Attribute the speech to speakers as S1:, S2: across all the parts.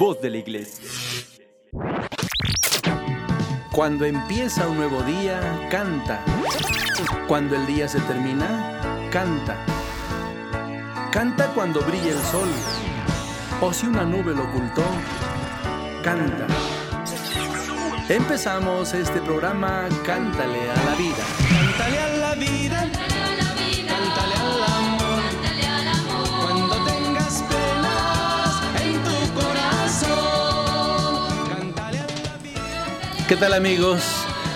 S1: Voz de la Iglesia.
S2: Cuando empieza un nuevo día, canta. Cuando el día se termina, canta. Canta cuando brilla el sol. O si una nube lo ocultó, canta. Empezamos este programa Cántale a la vida. Cántale a la vida. ¿Qué tal amigos?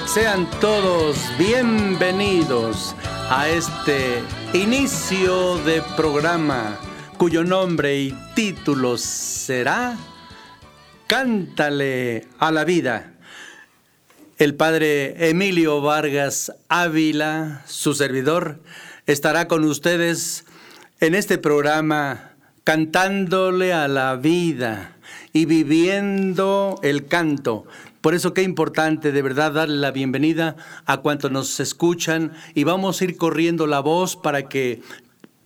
S2: Sean todos bienvenidos a este inicio de programa cuyo nombre y título será Cántale a la vida. El padre Emilio Vargas Ávila, su servidor, estará con ustedes en este programa cantándole a la vida y viviendo el canto. Por eso qué importante de verdad darle la bienvenida a cuantos nos escuchan y vamos a ir corriendo la voz para que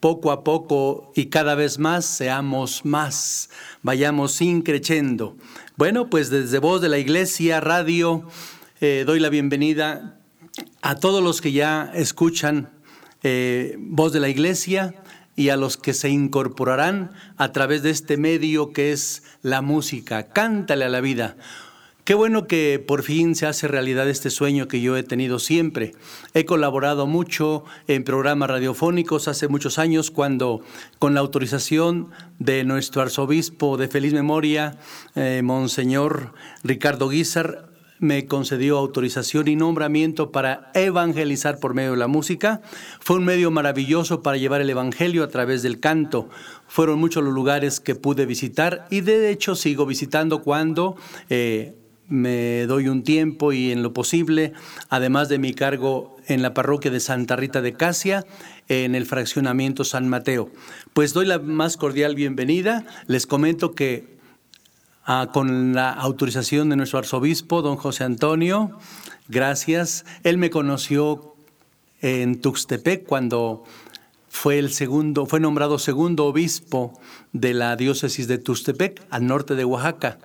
S2: poco a poco y cada vez más seamos más, vayamos increciendo. Bueno, pues desde voz de la Iglesia Radio eh, doy la bienvenida a todos los que ya escuchan eh, voz de la Iglesia y a los que se incorporarán a través de este medio que es la música. Cántale a la vida. Qué bueno que por fin se hace realidad este sueño que yo he tenido siempre. He colaborado mucho en programas radiofónicos hace muchos años cuando con la autorización de nuestro arzobispo de feliz memoria, eh, Monseñor Ricardo Guizar, me concedió autorización y nombramiento para evangelizar por medio de la música. Fue un medio maravilloso para llevar el Evangelio a través del canto. Fueron muchos los lugares que pude visitar y de hecho sigo visitando cuando eh, me doy un tiempo y en lo posible, además de mi cargo en la parroquia de Santa Rita de Casia, en el fraccionamiento San Mateo. Pues doy la más cordial bienvenida. Les comento que Ah, con la autorización de nuestro arzobispo, don José Antonio. Gracias. Él me conoció en Tuxtepec cuando fue el segundo, fue nombrado segundo obispo de la diócesis de Tuxtepec, al norte de Oaxaca.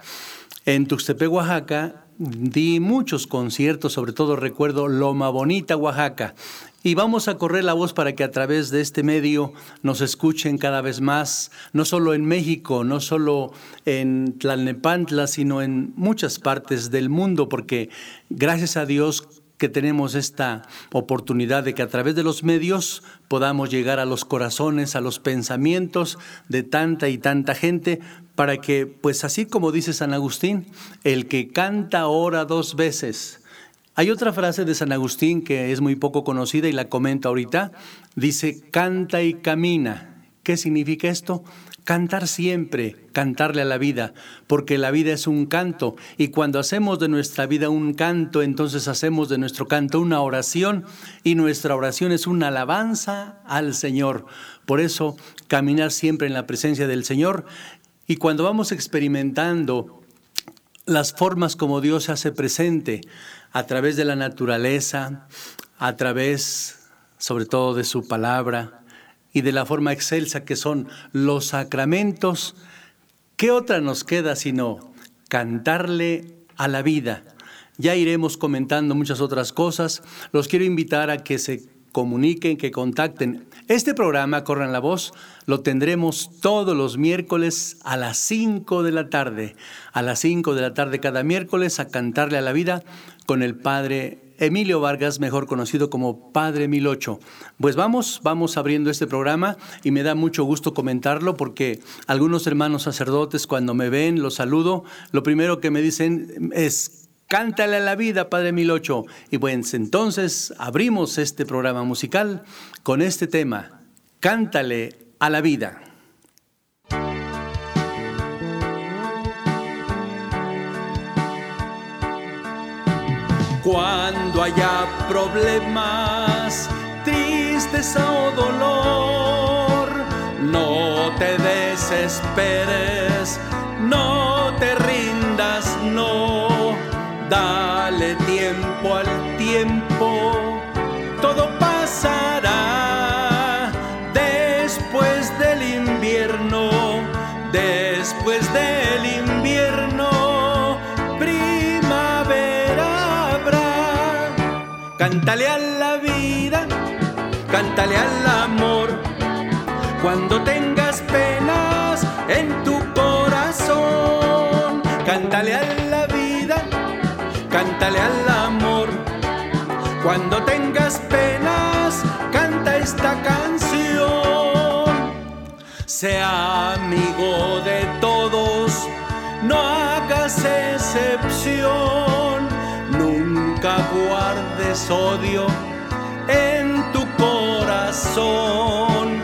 S2: En Tuxtepec, Oaxaca, di muchos conciertos, sobre todo recuerdo Loma Bonita, Oaxaca. Y vamos a correr la voz para que a través de este medio nos escuchen cada vez más, no solo en México, no solo en Tlalnepantla, sino en muchas partes del mundo, porque gracias a Dios que tenemos esta oportunidad de que a través de los medios podamos llegar a los corazones, a los pensamientos de tanta y tanta gente, para que, pues así como dice San Agustín, el que canta ora dos veces, hay otra frase de San Agustín que es muy poco conocida y la comento ahorita. Dice, canta y camina. ¿Qué significa esto? Cantar siempre, cantarle a la vida, porque la vida es un canto y cuando hacemos de nuestra vida un canto, entonces hacemos de nuestro canto una oración y nuestra oración es una alabanza al Señor. Por eso, caminar siempre en la presencia del Señor y cuando vamos experimentando las formas como Dios se hace presente, a través de la naturaleza, a través sobre todo de su palabra y de la forma excelsa que son los sacramentos, ¿qué otra nos queda sino cantarle a la vida? Ya iremos comentando muchas otras cosas. Los quiero invitar a que se comuniquen, que contacten. Este programa, Corran la Voz, lo tendremos todos los miércoles a las 5 de la tarde. A las 5 de la tarde cada miércoles a cantarle a la vida con el Padre Emilio Vargas, mejor conocido como Padre Milocho. Pues vamos, vamos abriendo este programa y me da mucho gusto comentarlo porque algunos hermanos sacerdotes cuando me ven, los saludo, lo primero que me dicen es Cántale a la vida, Padre Milocho. Y pues entonces abrimos este programa musical con este tema, Cántale a la vida. Cuando haya problemas, tristeza o dolor, no te desesperes, Dale tiempo al tiempo, todo pasará después del invierno. después del invierno, primavera habrá. Cántale a la vida, cántale al amor, cuando tengas penas en tu corazón, cántale a la cántale al amor, cuando tengas penas, canta esta canción. Sea amigo de todos, no hagas excepción, nunca guardes odio en tu corazón,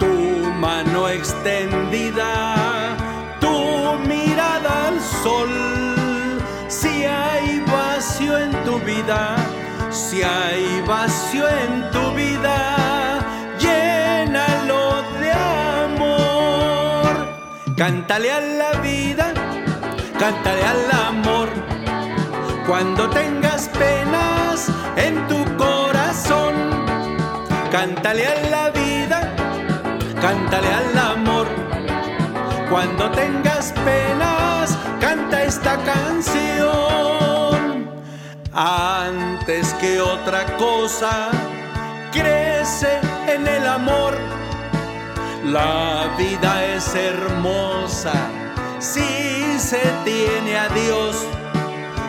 S2: tu mano extendida, tu mirada al sol, en tu vida, si hay vacío en tu vida Cántale a la vida, cántale al amor. Cuando tengas penas en tu corazón, cántale a la vida, cántale al amor. Cuando tengas penas, canta esta canción. Antes que otra cosa, crece en el amor la vida es hermosa si se tiene a Dios.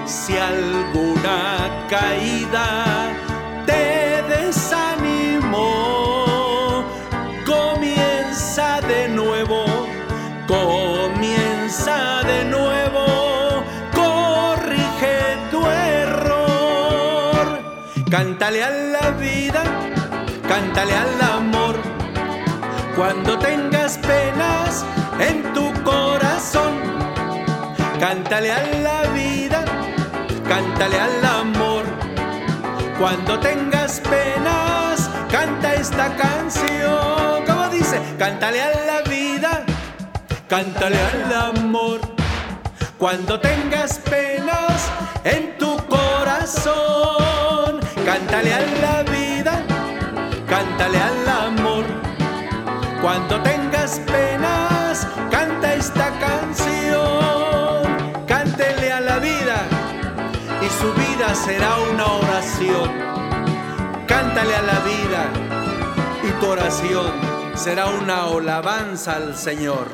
S2: Si alguna caída te desanimó, Cántale a la vida, cántale al amor cuando tengas penas en tu corazón. Cántale a la vida, cántale al amor. Cuando tengas penas, canta esta canción. Como dice, cántale a la vida, cántale al amor. Cuando tengas penas en tu corazón, cántale a la vida, cántale al amor. Cuando tengas penas, canta esta canción. Cántele a la vida y su vida será una oración. Cántale a la vida y tu oración será una alabanza al Señor.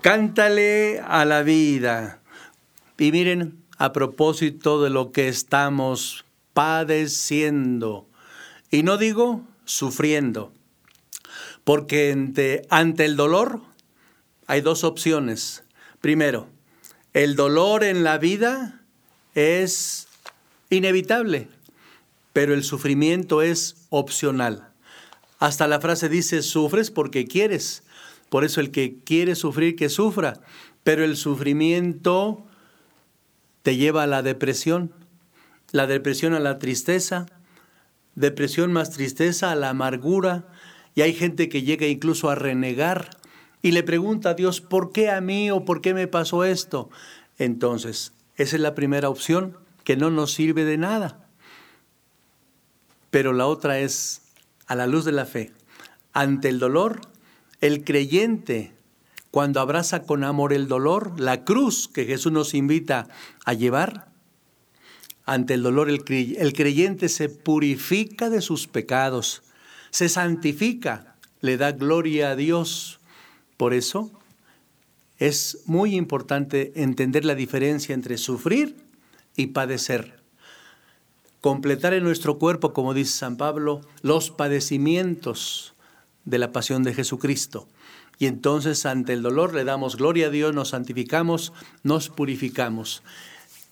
S2: Cántale a la vida. Y miren, a propósito de lo que estamos padeciendo, y no digo sufriendo. Porque ante, el dolor hay dos opciones. Primero, el dolor en la vida es inevitable, pero el sufrimiento es opcional. Hasta la frase dice, sufres porque quieres. Por eso el que quiere sufrir, que sufra. Pero el sufrimiento te lleva a la depresión, la depresión a la tristeza, depresión más tristeza, a la amargura, y hay gente que llega incluso a renegar y le pregunta a Dios, ¿por qué a mí o por qué me pasó esto? Entonces, esa es la primera opción, que no nos sirve de nada. Pero la otra es, a la luz de la fe, ante el dolor, el creyente, cuando abraza con amor el dolor, la cruz que Jesús nos invita a llevar, ante el dolor el, creyente se purifica de sus pecados, se santifica, le da gloria a Dios. Por eso es muy importante entender la diferencia entre sufrir y padecer. Completar en nuestro cuerpo, como dice San Pablo, los padecimientos de la pasión de Jesucristo. Y entonces ante el dolor le damos gloria a Dios, nos santificamos, nos purificamos.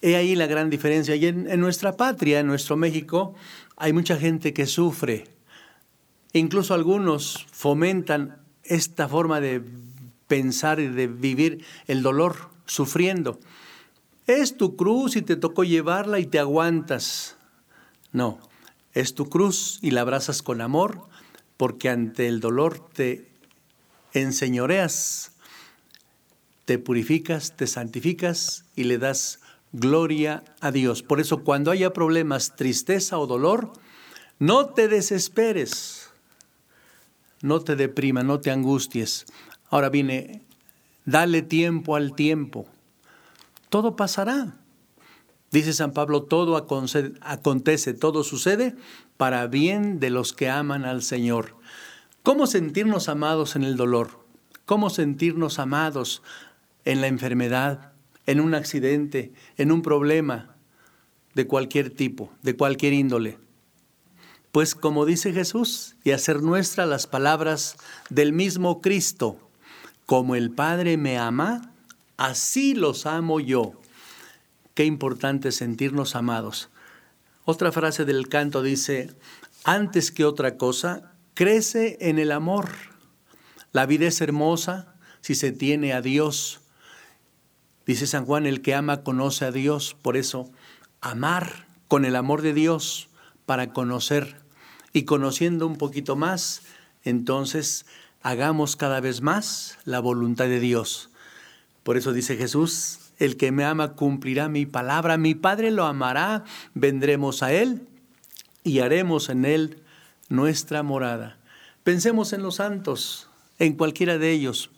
S2: He ahí la gran diferencia. Y en, nuestra patria, en nuestro México, hay mucha gente que sufre. Incluso algunos fomentan esta forma de pensar y de vivir el dolor, sufriendo. Es tu cruz y te tocó llevarla y te aguantas. No, es tu cruz y la abrazas con amor porque ante el dolor te enseñoreas, te purificas, te santificas y le das Gloria a Dios. Por eso cuando haya problemas, tristeza o dolor, no te desesperes, no te deprima, no te angusties. Ahora viene, dale tiempo al tiempo. Todo pasará. Dice San Pablo, todo acontece, todo sucede para bien de los que aman al Señor. ¿Cómo sentirnos amados en el dolor? ¿Cómo sentirnos amados en la enfermedad, en un accidente, en un problema de cualquier tipo, de cualquier índole? Pues como dice Jesús, y hacer nuestra las palabras del mismo Cristo, como el Padre me ama, así los amo yo. Qué importante sentirnos amados. Otra frase del canto dice, antes que otra cosa, crece en el amor. La vida es hermosa si se tiene a Dios. Dice San Juan, el que ama conoce a Dios. Por eso, amar con el amor de Dios para conocer. Y conociendo un poquito más, entonces hagamos cada vez más la voluntad de Dios. Por eso dice Jesús, el que me ama cumplirá mi palabra, mi Padre lo amará, vendremos a Él y haremos en Él nuestra morada. Pensemos en los santos, en cualquiera de ellos,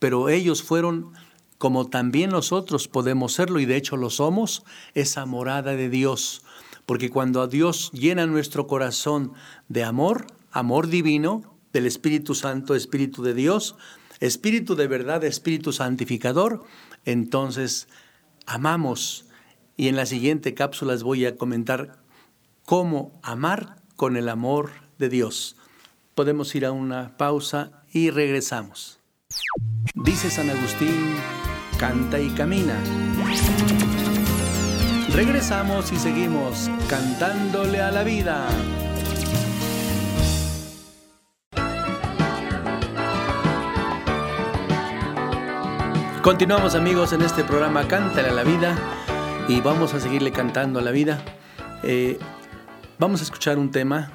S2: pero ellos fueron, como también nosotros podemos serlo, y de hecho lo somos, esa morada de Dios. Porque cuando a Dios llena nuestro corazón de amor, amor divino, del Espíritu Santo, Espíritu de Dios, Espíritu de verdad, Espíritu santificador, entonces amamos. Y en la siguiente cápsula les voy a comentar cómo amar con el amor de Dios. Podemos ir a una pausa y regresamos. Dice San Agustín, canta y camina. Regresamos y seguimos cantándole a la vida. Continuamos amigos en este programa Cántale a la vida y vamos a seguirle cantando a la vida. Eh, vamos a escuchar un tema.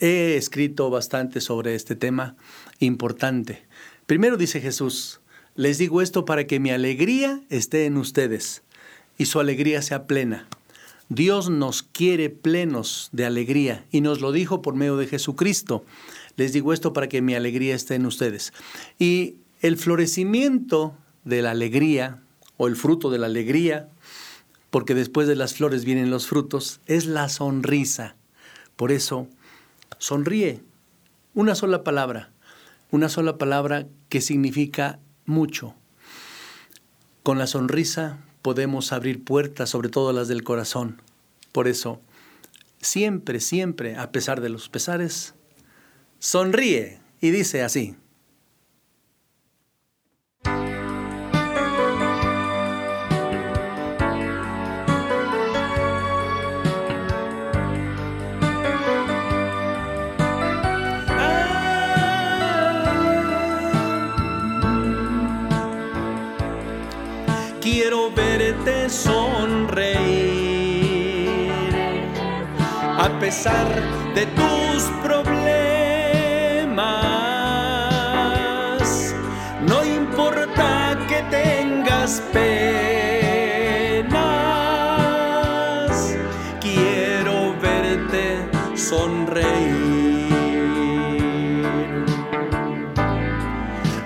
S2: He escrito bastante sobre este tema importante. Primero dice Jesús, les digo esto para que mi alegría esté en ustedes y su alegría sea plena. Dios nos quiere plenos de alegría y nos lo dijo por medio de Jesucristo. Les digo esto para que mi alegría esté en ustedes. Y el florecimiento de la alegría o el fruto de la alegría, porque después de las flores vienen los frutos, es la sonrisa. Por eso, sonríe. Una sola palabra, una sola palabra que significa mucho. Con la sonrisa podemos abrir puertas, sobre todo las del corazón. Por eso, siempre, siempre, a pesar de los pesares, sonríe y dice así. De tus problemas, no importa que tengas penas, quiero verte sonreír.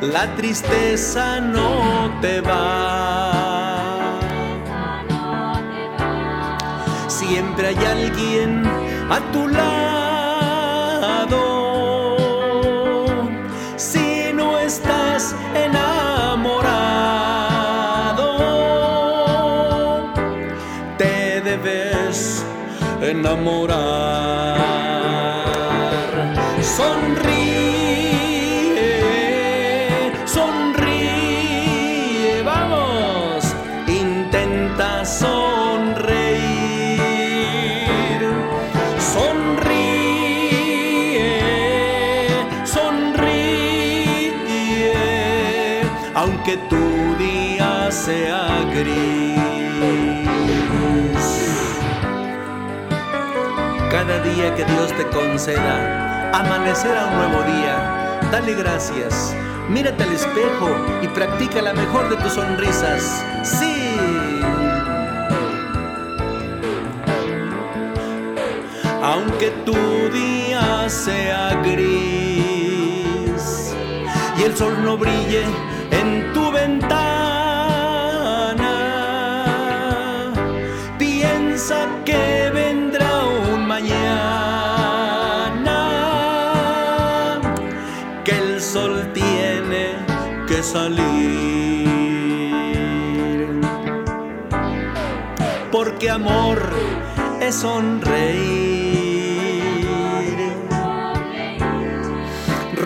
S2: La tristeza no te va siempre hay alguien a tu lado. Si no estás enamorado, te debes enamorar. Día que Dios te conceda, amanecerá un nuevo día. Dale gracias, mírate al espejo y practica la mejor de tus sonrisas. Sí. Aunque tu día sea gris y el sol no brille salir. Porque amor es sonreír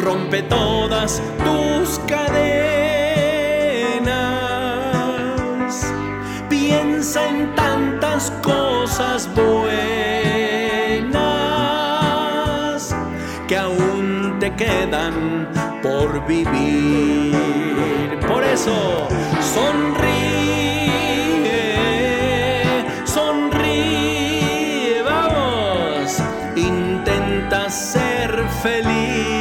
S2: rompe todas tus cadenas. Piensa en tantas cosas buenas que aún te quedan por vivir. Por eso, sonríe, sonríe, vamos, intenta ser feliz.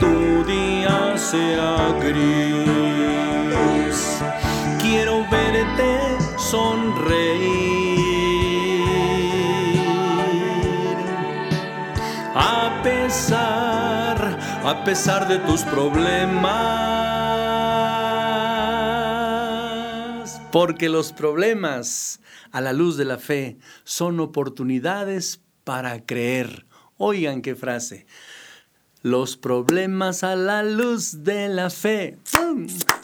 S2: tu día sea gris. Quiero verte sonreír. A pesar, a pesar de tus problemas. Porque los problemas a la luz de la fe son oportunidades para creer. Oigan qué frase. Los problemas a la luz de la fe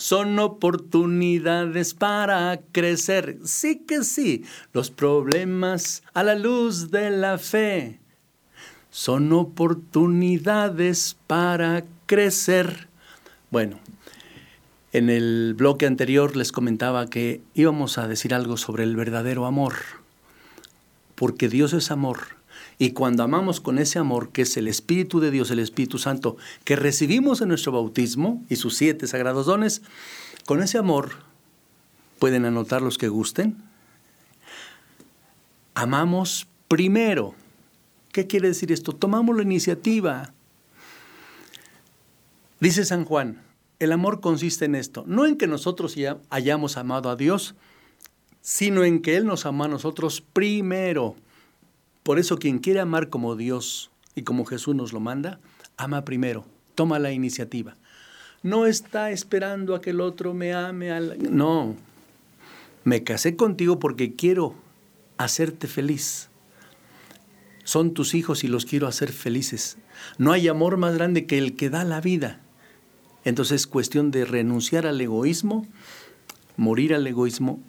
S2: son oportunidades para crecer. Sí que sí, los problemas a la luz de la fe son oportunidades para crecer. Bueno, en el bloque anterior les comentaba que íbamos a decir algo sobre el verdadero amor, porque Dios es amor y cuando amamos con ese amor, que es el Espíritu de Dios, el Espíritu Santo, que recibimos en nuestro bautismo y sus siete sagrados dones, con ese amor, pueden anotar los que gusten, amamos primero. ¿Qué quiere decir esto? Tomamos la iniciativa. Dice San Juan, el amor consiste en esto, no en que nosotros ya hayamos amado a Dios, sino en que Él nos amó a nosotros primero. Por eso quien quiere amar como Dios y como Jesús nos lo manda, ama primero, toma la iniciativa. No está esperando a que el otro me ame. No, me casé contigo porque quiero hacerte feliz. Son tus hijos y los quiero hacer felices. No hay amor más grande que el que da la vida. Entonces es cuestión de renunciar al egoísmo, morir al egoísmo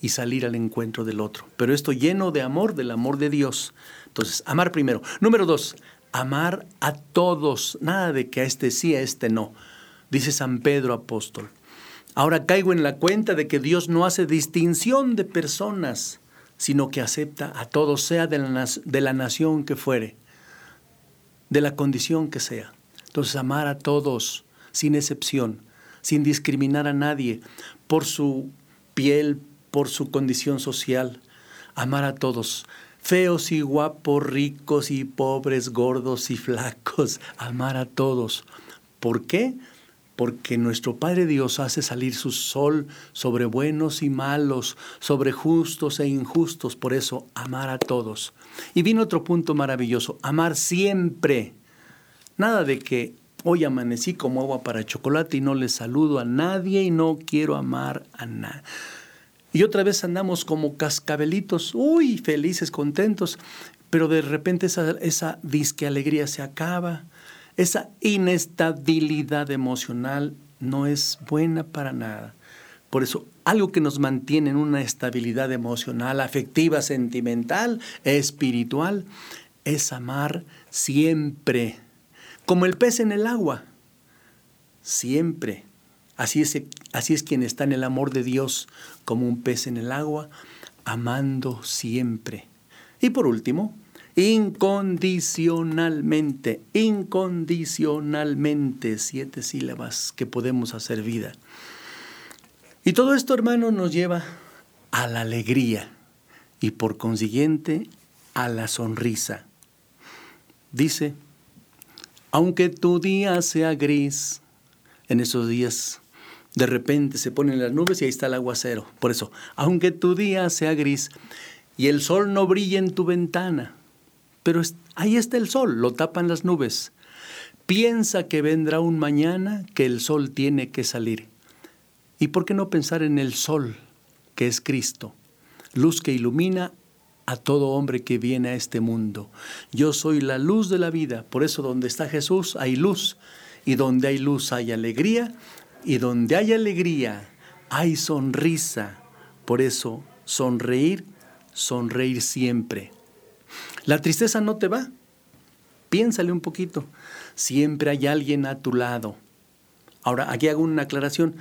S2: y salir al encuentro del otro. Pero esto lleno de amor, del amor de Dios. Entonces, amar primero. Número dos, amar a todos. Nada de que a este sí, a este no. Dice San Pedro apóstol. Ahora caigo en la cuenta de que Dios no hace distinción de personas, sino que acepta a todos, sea de la, de la nación que fuere, de la condición que sea. Entonces, amar a todos, sin excepción, sin discriminar a nadie, por su piel, por su condición social, amar a todos, feos y guapos, ricos y pobres, gordos y flacos, amar a todos. ¿Por qué? Porque nuestro Padre Dios hace salir su sol sobre buenos y malos, sobre justos e injustos, por eso amar a todos. Y viene otro punto maravilloso, amar siempre. Nada de que hoy amanecí como agua para chocolate y no le saludo a nadie y no quiero amar a nadie. Y otra vez andamos como cascabelitos, uy, felices, contentos, pero de repente esa, disque alegría se acaba, esa inestabilidad emocional no es buena para nada. Por eso, algo que nos mantiene en una estabilidad emocional, afectiva, sentimental, espiritual, es amar siempre, como el pez en el agua, siempre. Así es, así es quien está en el amor de Dios como un pez en el agua, amando siempre. Y por último, incondicionalmente, incondicionalmente, siete sílabas que podemos hacer vida. Y todo esto, hermano, nos lleva a la alegría y por consiguiente a la sonrisa. Dice, aunque tu día sea gris, en esos días De repente se ponen las nubes y ahí está el aguacero. Por eso, aunque tu día sea gris y el sol no brille en tu ventana, pero ahí está el sol, lo tapan las nubes. Piensa que vendrá un mañana que el sol tiene que salir. ¿Y por qué no pensar en el sol, que es Cristo, luz que ilumina a todo hombre que viene a este mundo? Yo soy la luz de la vida, por eso donde está Jesús hay luz, y donde hay luz hay alegría, y donde hay alegría hay sonrisa. Por eso, sonreír, sonreír siempre. La tristeza no te va. Piénsale un poquito. Siempre hay alguien a tu lado. Ahora, aquí hago una aclaración.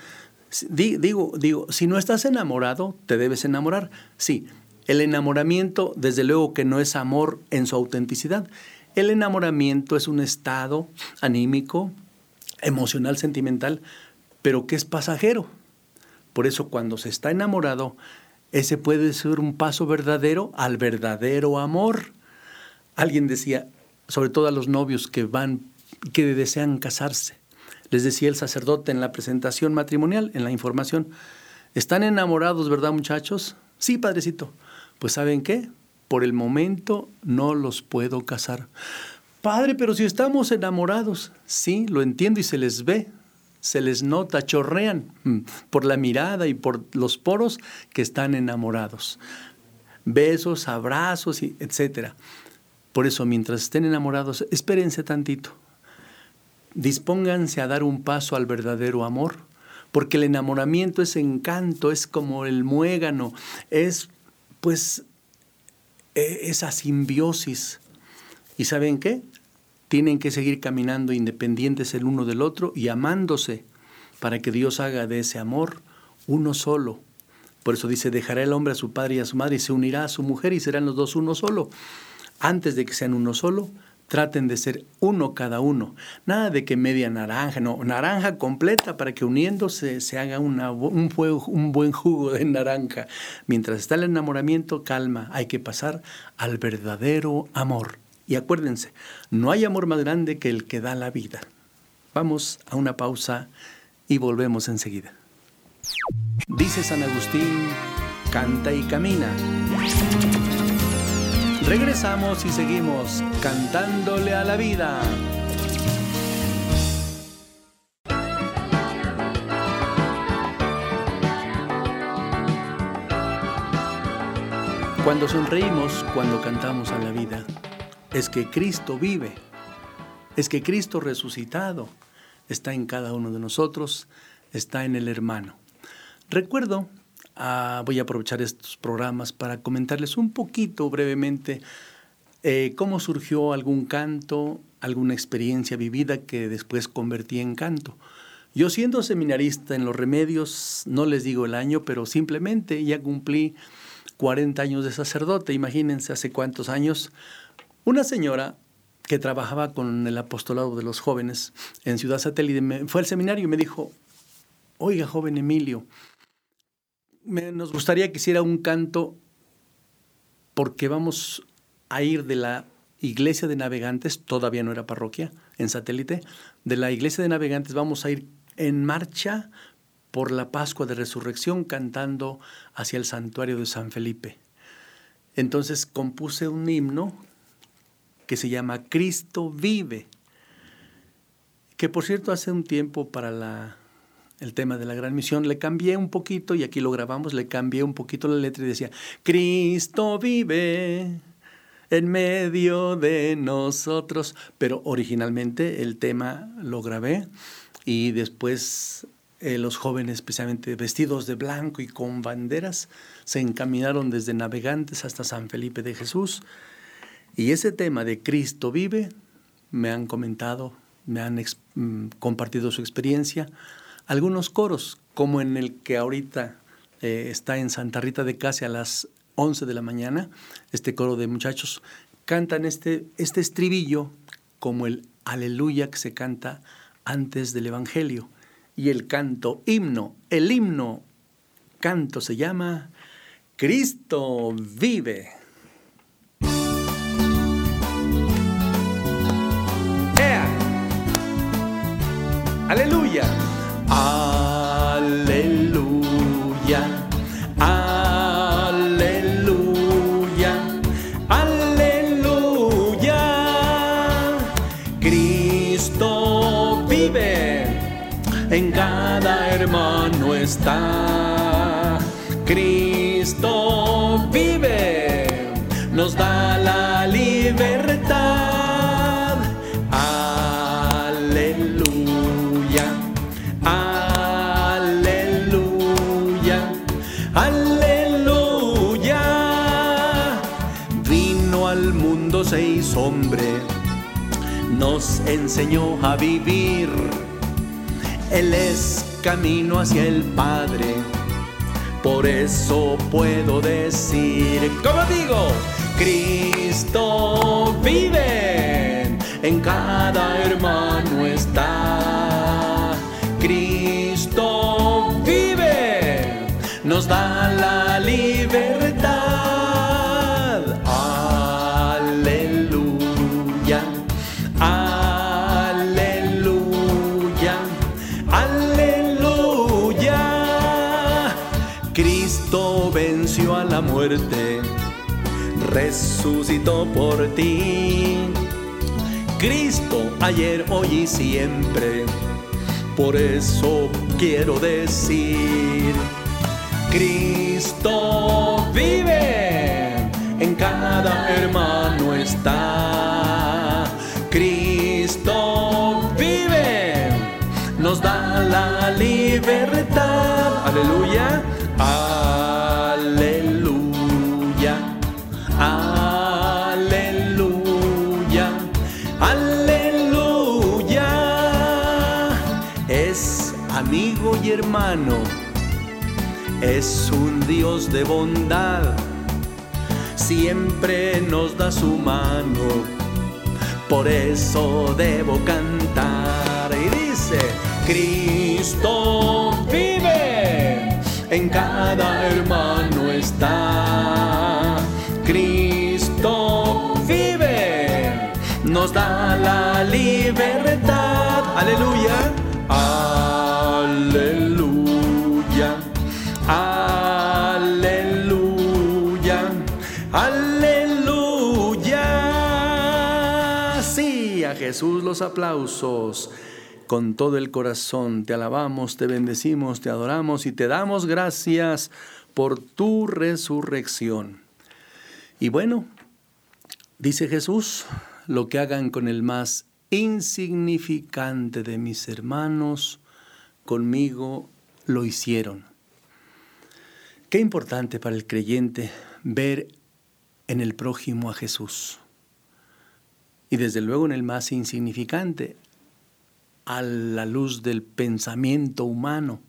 S2: Digo, digo, si no estás enamorado, te debes enamorar. Sí, el enamoramiento, desde luego que no es amor en su autenticidad. El enamoramiento es un estado anímico, emocional, sentimental, pero que es pasajero. Por eso cuando se está enamorado, ese puede ser un paso verdadero al verdadero amor. Alguien decía, sobre todo a los novios que van, que desean casarse, les decía el sacerdote en la presentación matrimonial, en la información, ¿están enamorados, verdad muchachos? Sí, padrecito. Pues ¿saben qué? Por el momento no los puedo casar. Padre, pero si estamos enamorados, sí, lo entiendo y se les ve, se les nota, chorrean mm, por la mirada y por los poros que están enamorados. Besos, abrazos, etc. Por eso, mientras estén enamorados, espérense tantito. Dispónganse a dar un paso al verdadero amor, porque el enamoramiento es encanto, es como el muégano, es pues e, esa simbiosis. ¿Y saben qué? Tienen que seguir caminando independientes el uno del otro y amándose para que Dios haga de ese amor uno solo. Por eso dice, dejará el hombre a su padre y a su madre y se unirá a su mujer y serán los dos uno solo. Antes de que sean uno solo, traten de ser uno cada uno. Nada de que media naranja, no, naranja completa para que uniéndose se haga un, un buen jugo de naranja. Mientras está el enamoramiento, calma, hay que pasar al verdadero amor. Y acuérdense, no hay amor más grande que el que da la vida. Vamos a una pausa y volvemos enseguida. Dice San Agustín, canta y camina. Regresamos y seguimos cantándole a la vida. Cuando sonreímos, cuando cantamos a la vida, es que Cristo vive, es que Cristo resucitado está en cada uno de nosotros, está en el hermano. Recuerdo, ah, voy a aprovechar estos programas para comentarles un poquito brevemente eh, cómo surgió algún canto, alguna experiencia vivida que después convertí en canto. Yo siendo seminarista en los remedios, no les digo el año, pero simplemente ya cumplí 40 años de sacerdote, imagínense hace cuántos años, una señora que trabajaba con el apostolado de los jóvenes en Ciudad Satélite me, fue al seminario y me dijo, oiga, joven Emilio, nos gustaría que hiciera un canto porque vamos a ir de la iglesia de navegantes, todavía no era parroquia, en satélite, de la iglesia de navegantes vamos a ir en marcha por la Pascua de Resurrección cantando hacia el santuario de San Felipe. Entonces compuse un himno que se llama Cristo vive, que por cierto hace un tiempo para la, el tema de la gran misión le cambié un poquito y aquí lo grabamos, le cambié un poquito la letra y decía, Cristo vive en medio de nosotros, pero originalmente el tema lo grabé y después eh, los jóvenes, especialmente vestidos de blanco y con banderas, se encaminaron desde Navegantes hasta San Felipe de Jesús y ese tema de Cristo vive, me han comentado, me han mm, compartido su experiencia, algunos coros, como en el que ahorita eh, está en Santa Rita de Casi a las 11 de la mañana, este coro de muchachos, cantan este, este estribillo como el aleluya que se canta antes del Evangelio. Y el canto himno, el himno canto se llama Cristo vive. aleluya, aleluya, aleluya. Cristo vive, en cada hermano está. Cristo enseñó a vivir. Él es camino hacia el Padre por eso puedo decir, como digo, Cristo vive, en cada hermano está. Cristo vive, nos da la libertad. Muerte, resucitó por ti. Cristo ayer, hoy y siempre, por eso quiero decir, Cristo vive, en cada hermano está. Cristo vive, nos da la libertad. Aleluya. Es un Dios de bondad, siempre nos da su mano, por eso debo cantar. Y dice, Cristo vive en cada hermano está. Cristo vive, nos da la libertad. Aleluya, Jesús los aplausos. Con todo el corazón te alabamos, te bendecimos, te adoramos y te damos gracias por tu resurrección. Y bueno, dice Jesús, lo que hagan con el más insignificante de mis hermanos, conmigo lo hicieron. Qué importante para el creyente ver en el prójimo a Jesús. Y desde luego en el más insignificante, a la luz del pensamiento humano.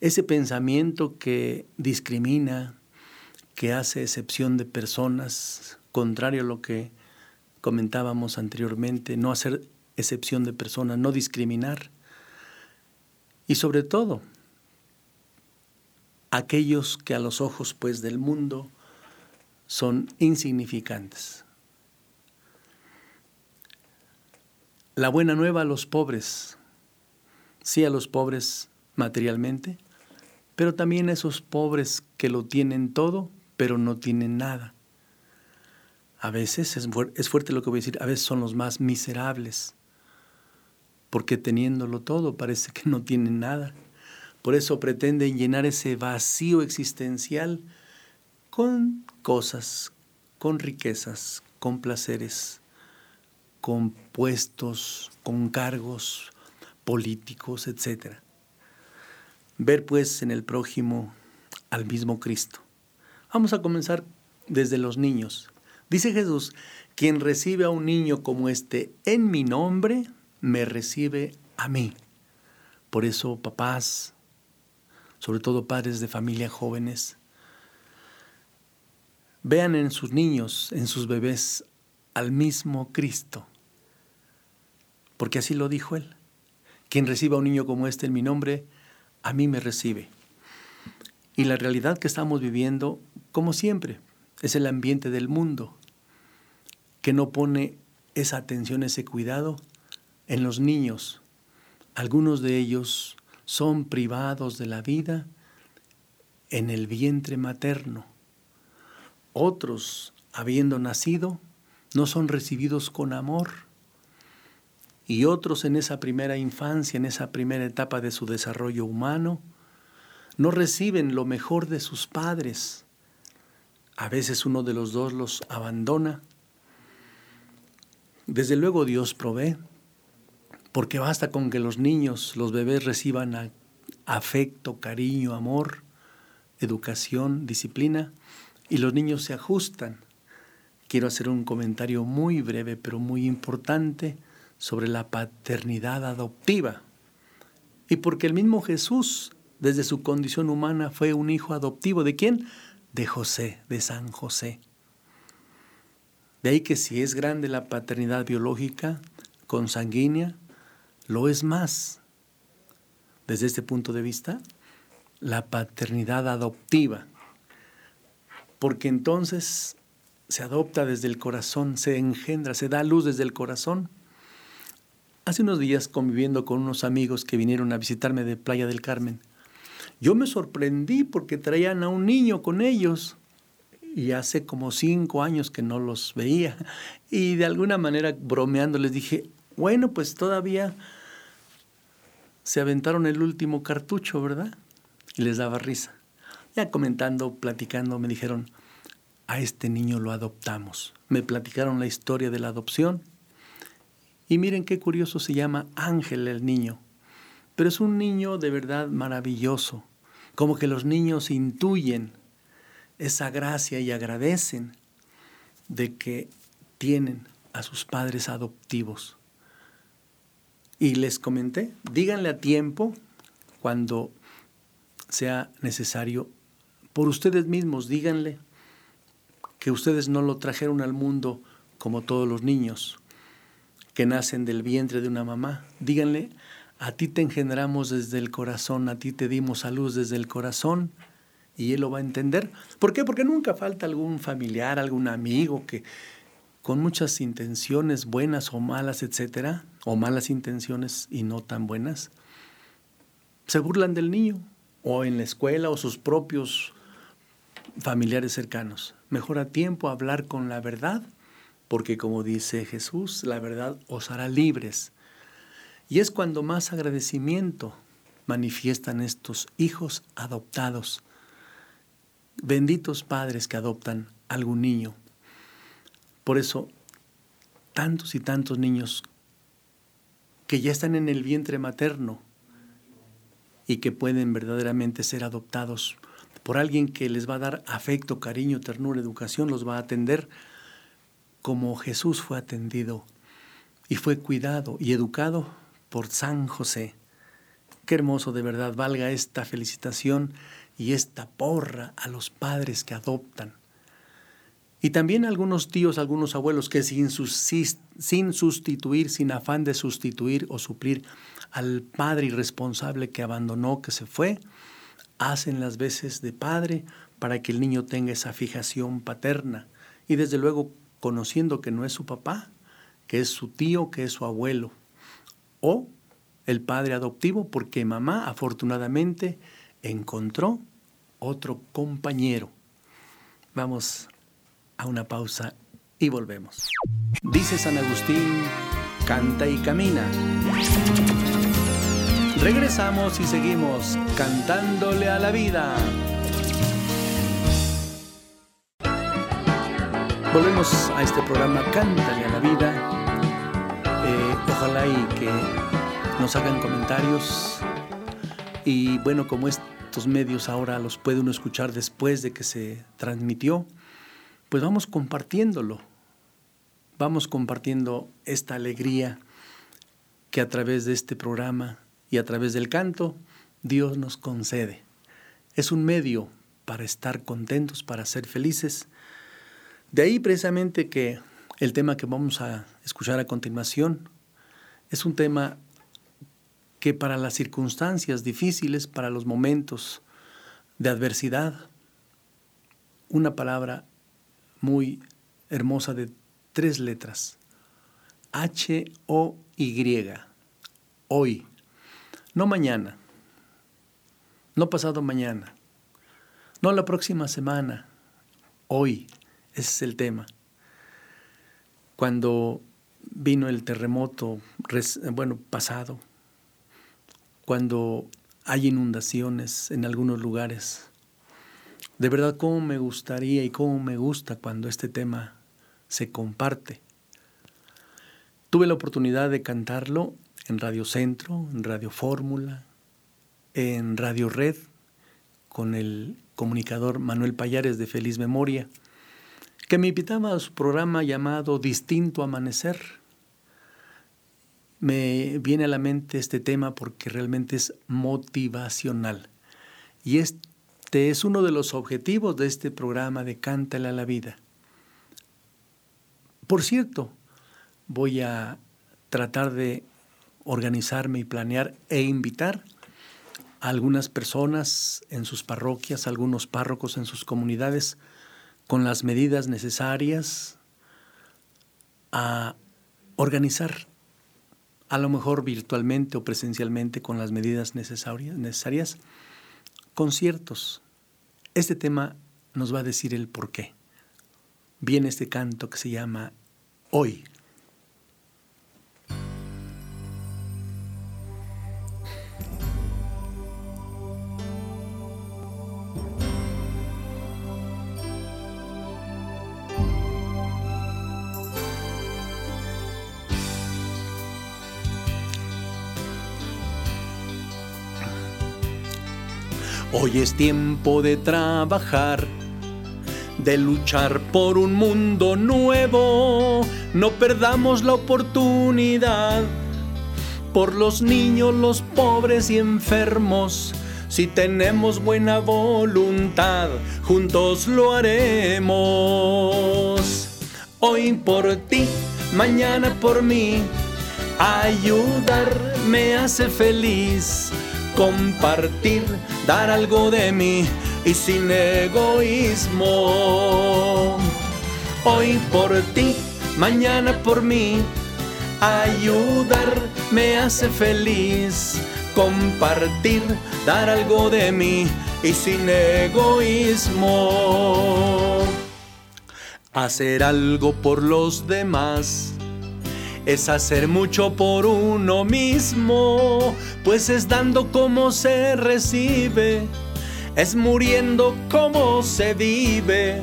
S2: Ese pensamiento que discrimina, que hace excepción de personas, contrario a lo que comentábamos anteriormente, no hacer excepción de personas, no discriminar. Y sobre todo, aquellos que a los ojos pues del mundo son insignificantes. La buena nueva a los pobres, sí a los pobres materialmente, pero también a esos pobres que lo tienen todo, pero no tienen nada. A veces es, fuerte lo que voy a decir, a veces son los más miserables, porque teniéndolo todo parece que no tienen nada. Por eso pretenden llenar ese vacío existencial con cosas, con riquezas, con placeres, con puestos, con cargos políticos, etc. Ver pues en el prójimo al mismo Cristo. Vamos a comenzar desde los niños. Dice Jesús, quien recibe a un niño como este en mi nombre, me recibe a mí. Por eso, papás, sobre todo padres de familia jóvenes, vean en sus niños, en sus bebés, al mismo Cristo. Porque así lo dijo él. Quien reciba a un niño como este en mi nombre, a mí me recibe. Y la realidad que estamos viviendo, como siempre, es el ambiente del mundo, que no pone esa atención, ese cuidado en los niños. Algunos de ellos son privados de la vida en el vientre materno. Otros, habiendo nacido, no son recibidos con amor y otros en esa primera infancia, en esa primera etapa de su desarrollo humano, no reciben lo mejor de sus padres. A veces uno de los dos los abandona. Desde luego Dios provee, porque basta con que los niños, los bebés reciban afecto, cariño, amor, educación, disciplina, y los niños se ajustan. Quiero hacer un comentario muy breve, pero muy importante, sobre la paternidad adoptiva. Y porque el mismo Jesús, desde su condición humana, fue un hijo adoptivo. ¿De quién? De José, de San José. De ahí que si es grande la paternidad biológica, consanguínea, lo es más, desde este punto de vista, la paternidad adoptiva. Porque entonces se adopta desde el corazón, se engendra, se da luz desde el corazón Hace unos días conviviendo con unos amigos que vinieron a visitarme de Playa del Carmen, yo me sorprendí porque traían a un niño con ellos y hace como cinco años que no los veía. Y de alguna manera bromeando les dije, bueno, pues todavía se aventaron el último cartucho, ¿verdad? Y les daba risa. Ya comentando, platicando, me dijeron, a este niño lo adoptamos. Me platicaron la historia de la adopción y miren qué curioso se llama Ángel el niño. Pero es un niño de verdad maravilloso, como que los niños intuyen esa gracia y agradecen de que tienen a sus padres adoptivos. Y les comenté, díganle a tiempo cuando sea necesario, por ustedes mismos, díganle que ustedes no lo trajeron al mundo como todos los niños, que nacen del vientre de una mamá. Díganle, a ti te engendramos desde el corazón, a ti te dimos a luz desde el corazón y él lo va a entender. ¿Por qué? Porque nunca falta algún familiar, algún amigo que con muchas intenciones buenas o malas, etcétera, o malas intenciones y no tan buenas, se burlan del niño o en la escuela o sus propios familiares cercanos. Mejor a tiempo hablar con la verdad porque como dice Jesús, la verdad os hará libres. Y es cuando más agradecimiento manifiestan estos hijos adoptados. Benditos padres que adoptan algún niño. Por eso, tantos y tantos niños que ya están en el vientre materno y que pueden verdaderamente ser adoptados por alguien que les va a dar afecto, cariño, ternura, educación, los va a atender como Jesús fue atendido y fue cuidado y educado por San José. Qué hermoso de verdad valga esta felicitación y esta porra a los padres que adoptan. Y también algunos tíos, algunos abuelos que sin sustituir, sin afán de sustituir o suplir al padre irresponsable que abandonó, que se fue, hacen las veces de padre para que el niño tenga esa fijación paterna. Y desde luego conociendo que no es su papá, que es su tío, que es su abuelo, o el padre adoptivo, porque mamá afortunadamente encontró otro compañero. Vamos a una pausa y volvemos. Dice San Agustín, canta y camina. Regresamos y seguimos cantándole a la vida. Volvemos a este programa Cántale a la vida. Eh, ojalá y que nos hagan comentarios. Y bueno, como estos medios ahora los puede uno escuchar después de que se transmitió, pues vamos compartiéndolo. Vamos compartiendo esta alegría que a través de este programa y a través del canto Dios nos concede. Es un medio para estar contentos, para ser felices de ahí precisamente que el tema que vamos a escuchar a continuación es un tema que para las circunstancias difíciles, para los momentos de adversidad, una palabra muy hermosa de tres letras, H-O-Y, hoy, no mañana, no pasado mañana, no la próxima semana, hoy ese es el tema. Cuando vino el terremoto, bueno, pasado, cuando hay inundaciones en algunos lugares. De verdad, cómo me gustaría y cómo me gusta cuando este tema se comparte. Tuve la oportunidad de cantarlo en Radio Centro, en Radio Fórmula, en Radio Red, con el comunicador Manuel Payares de Feliz Memoria, que me invitaba a su programa llamado Distinto Amanecer. Me viene a la mente este tema porque realmente es motivacional. Y este es uno de los objetivos de este programa de Cántale a la Vida. Por cierto, voy a tratar de organizarme y planear e invitar a algunas personas en sus parroquias, algunos párrocos en sus comunidades, con las medidas necesarias a organizar, a lo mejor virtualmente o presencialmente con las medidas necesarias, necesarias conciertos. Este tema nos va a decir el por qué. Viene este canto que se llama Hoy. Hoy es tiempo de trabajar, de luchar por un mundo nuevo. No perdamos la oportunidad por los niños, los pobres y enfermos. Si tenemos buena voluntad, juntos lo haremos. Hoy por ti, mañana por mí. Ayudar me hace feliz compartir, dar algo de mí y sin egoísmo. Hoy por ti, mañana por mí, ayudar me hace feliz. Compartir, dar algo de mí y sin egoísmo. Hacer algo por los demás es hacer mucho por uno mismo, pues es dando como se recibe, es muriendo como se vive.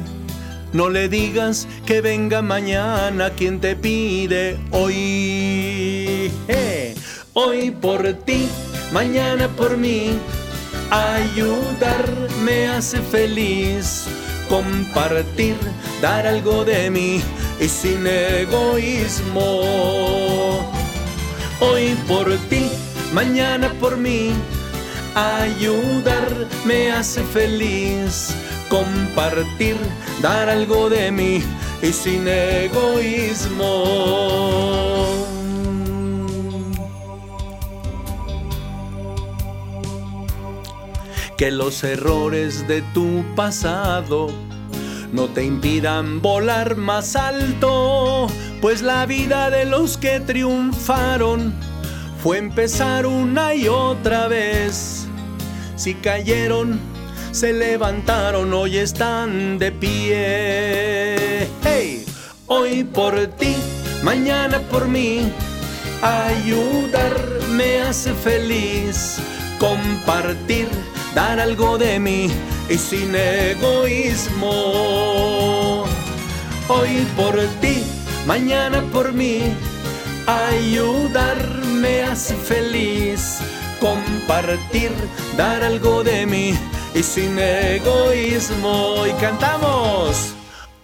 S2: No le digas que venga mañana quien te pide hoy. hoy por ti, mañana por mí. Ayudar me hace feliz. Compartir, dar algo de mí y sin egoísmo. Hoy por ti, mañana por mí, ayudar me hace feliz. Compartir, dar algo de mí y sin egoísmo. Que los errores de tu pasado no te impidan volar más alto, pues la vida de los que triunfaron fue empezar una y otra vez. Si cayeron, se levantaron, hoy están de pie. Hey, hoy por ti, mañana por mí, ayudar me hace feliz, compartir, dar algo de mí y sin egoísmo. Hoy por ti, mañana por mí, ayudar me hace feliz. Compartir, dar algo de mí y sin egoísmo. Y cantamos.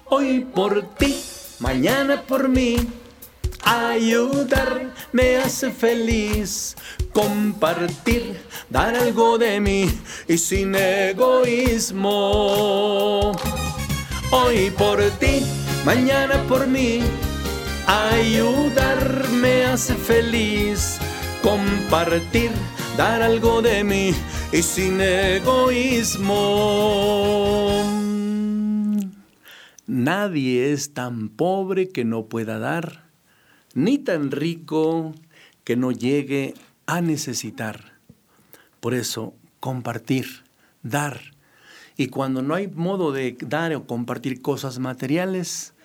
S2: Hoy por ti, mañana por mí. Ayudar me hace feliz compartir, dar algo de mí y sin egoísmo. Hoy por ti, mañana por mí, ayudar me hace feliz. Compartir, dar algo de mí y sin egoísmo. Nadie es tan pobre que no pueda dar, ni tan rico que no llegue a necesitar. Por eso, compartir, dar. Y cuando no hay modo de dar o compartir cosas materiales,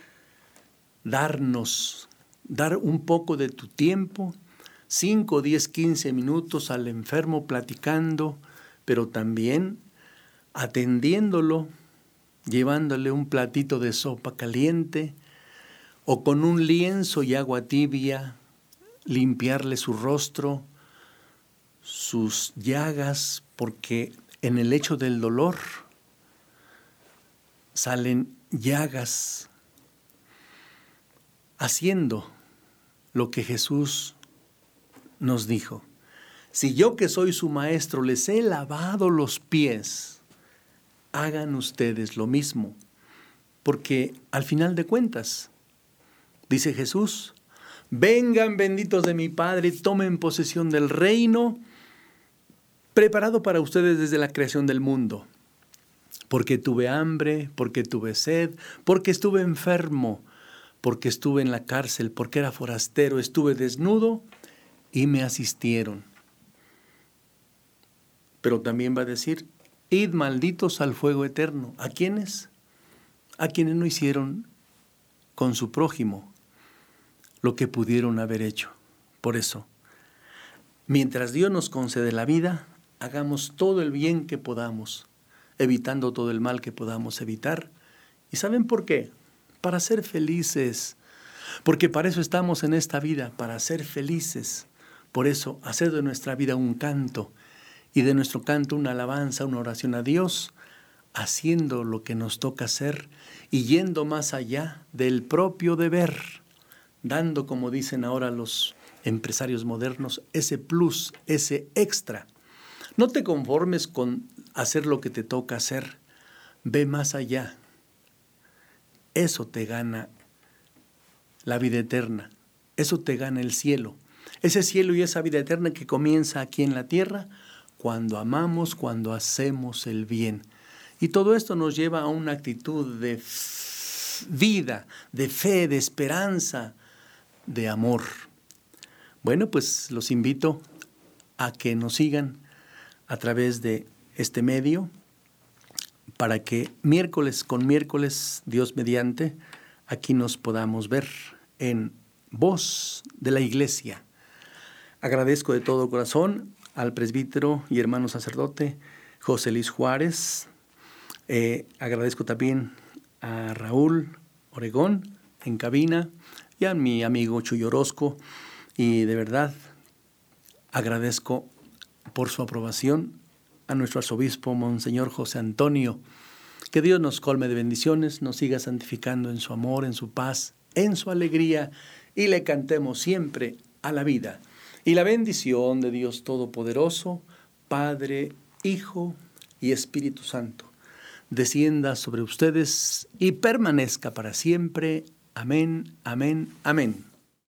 S2: darnos dar un poco de tu tiempo, 5, 10, 15 minutos al enfermo platicando, pero también atendiéndolo, llevándole un platito de sopa caliente o con un lienzo y agua tibia, limpiarle su rostro, sus llagas, porque en el hecho del dolor salen llagas, haciendo lo que Jesús nos dijo. Si yo que soy su maestro les he lavado los pies, hagan ustedes lo mismo. Porque al final de cuentas, dice Jesús, vengan benditos de mi Padre, tomen posesión del reino preparado para ustedes desde la creación del mundo. Porque tuve hambre, porque tuve sed, porque estuve enfermo, porque estuve en la cárcel, porque era forastero, estuve desnudo y me asistieron. Pero también va a decir, id malditos al fuego eterno. ¿A quiénes? A quienes no hicieron con su prójimo lo que pudieron haber hecho. Por eso, mientras Dios nos concede la vida, hagamos todo el bien que podamos, evitando todo el mal que podamos evitar. ¿Y saben por qué? Para ser felices. Porque para eso estamos en esta vida, para ser felices. Por eso, hacer de nuestra vida un canto y de nuestro canto una alabanza, una oración a Dios, haciendo lo que nos toca hacer y yendo más allá del propio deber, dando, como dicen ahora los empresarios modernos, ese plus, ese extra no te conformes con hacer lo que te toca hacer. Ve más allá. Eso te gana la vida eterna. Eso te gana el cielo. Ese cielo y esa vida eterna que comienza aquí en la tierra cuando amamos, cuando hacemos el bien. Y todo esto nos lleva a una actitud de vida, de fe, de esperanza, de amor. Bueno, pues los invito a que nos sigan a través de este medio para que miércoles con miércoles, Dios mediante, aquí nos podamos ver en voz de la iglesia. Agradezco de todo corazón al presbítero y hermano sacerdote José Luis Juárez. Eh, agradezco también a Raúl Oregón en cabina a mi amigo Chuyo Orozco. Y de verdad agradezco por su aprobación a nuestro arzobispo, Monseñor José Antonio. Que Dios nos colme de bendiciones, nos siga santificando en su amor, en su paz, en su alegría y le cantemos siempre a la vida. Y la bendición de Dios Todopoderoso, Padre, Hijo y Espíritu Santo, descienda sobre ustedes y permanezca para siempre. Amén, amén, amén.